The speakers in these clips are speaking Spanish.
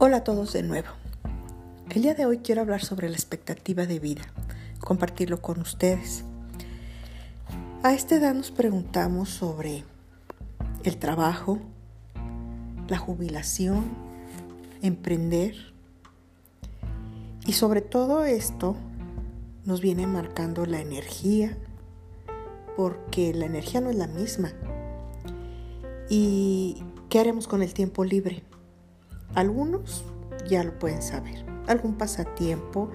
Hola a todos de nuevo. El día de hoy quiero hablar sobre la expectativa de vida, compartirlo con ustedes. A esta edad nos preguntamos sobre el trabajo, la jubilación, emprender y sobre todo esto nos viene marcando la energía porque la energía no es la misma. ¿Y qué haremos con el tiempo libre? Algunos ya lo pueden saber. Algún pasatiempo,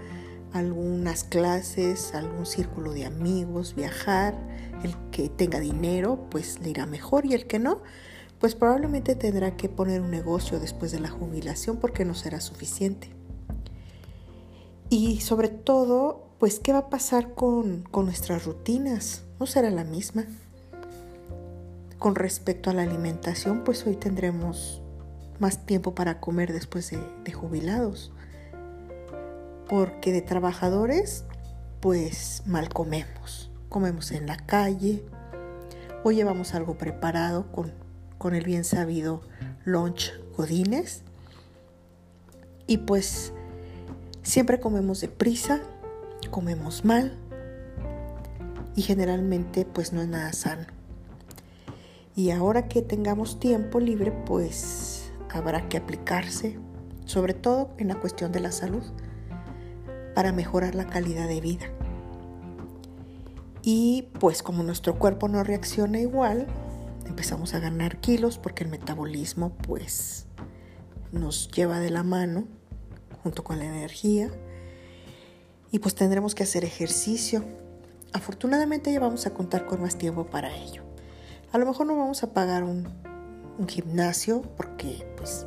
algunas clases, algún círculo de amigos, viajar. El que tenga dinero, pues le irá mejor y el que no, pues probablemente tendrá que poner un negocio después de la jubilación porque no será suficiente. Y sobre todo, pues, ¿qué va a pasar con, con nuestras rutinas? ¿No será la misma? Con respecto a la alimentación, pues hoy tendremos más tiempo para comer después de, jubilados. Porque de trabajadores, pues mal comemos. Comemos en la calle o llevamos algo preparado con, con el bien sabido lunch godines. Y pues siempre comemos deprisa, comemos mal y generalmente pues no es nada sano. Y ahora que tengamos tiempo libre, pues habrá que aplicarse, sobre todo en la cuestión de la salud, para mejorar la calidad de vida. Y pues como nuestro cuerpo no reacciona igual, empezamos a ganar kilos porque el metabolismo pues nos lleva de la mano junto con la energía y pues tendremos que hacer ejercicio. Afortunadamente ya vamos a contar con más tiempo para ello. A lo mejor no vamos a pagar un un gimnasio porque pues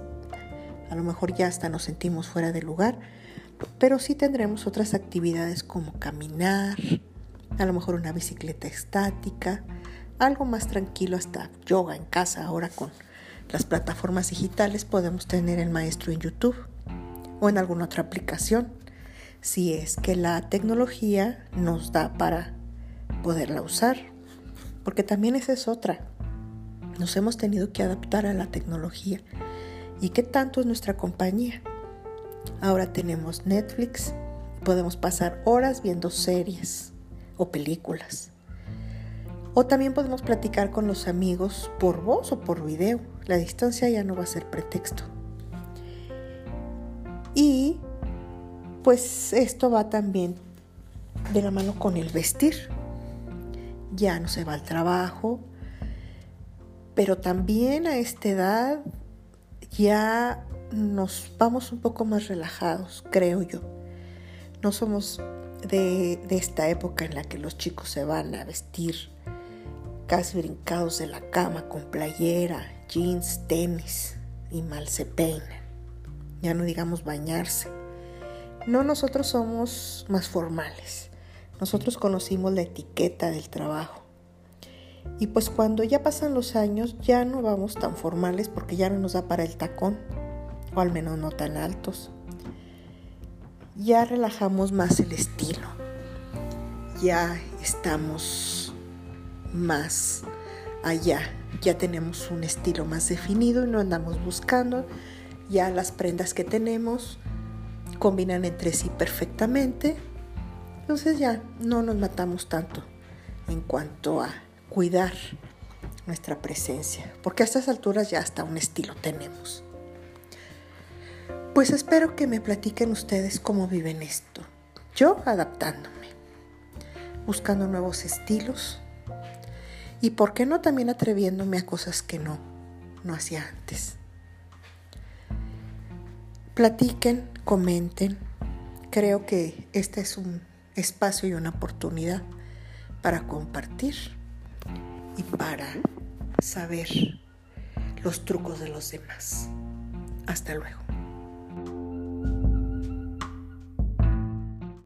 a lo mejor ya hasta nos sentimos fuera de lugar, pero sí tendremos otras actividades como caminar, a lo mejor una bicicleta estática, algo más tranquilo hasta yoga en casa. Ahora con las plataformas digitales podemos tener el maestro en YouTube o en alguna otra aplicación si es que la tecnología nos da para poderla usar porque también esa es otra nos hemos tenido que adaptar a la tecnología. ¿Y qué tanto es nuestra compañía? Ahora tenemos Netflix, podemos pasar horas viendo series o películas. O también podemos platicar con los amigos por voz o por video. La distancia ya no va a ser pretexto. Y pues esto va también de la mano con el vestir. Ya no se va al trabajo, pero también a esta edad ya nos vamos un poco más relajados, creo yo. No somos de, esta época en la que los chicos se van a vestir casi brincados de la cama con playera, jeans, tenis y mal se peinan. Ya no digamos bañarse. No, nosotros somos más formales. Nosotros conocimos la etiqueta del trabajo. Y pues cuando ya pasan los años ya no vamos tan formales porque ya no nos da para el tacón, o al menos no tan altos. Ya relajamos más el estilo. Ya estamos más allá. Ya tenemos un estilo más definido y no andamos buscando. Ya las prendas que tenemos combinan entre sí perfectamente. Entonces ya no nos matamos tanto en cuanto a cuidar nuestra presencia, porque a estas alturas ya hasta un estilo tenemos. Pues espero que me platiquen ustedes cómo viven esto. Yo adaptándome, buscando nuevos estilos y por qué no también atreviéndome a cosas que no, no hacía antes. Platiquen, comenten. Creo que este es un espacio y una oportunidad para compartir y para saber los trucos de los demás. Hasta luego.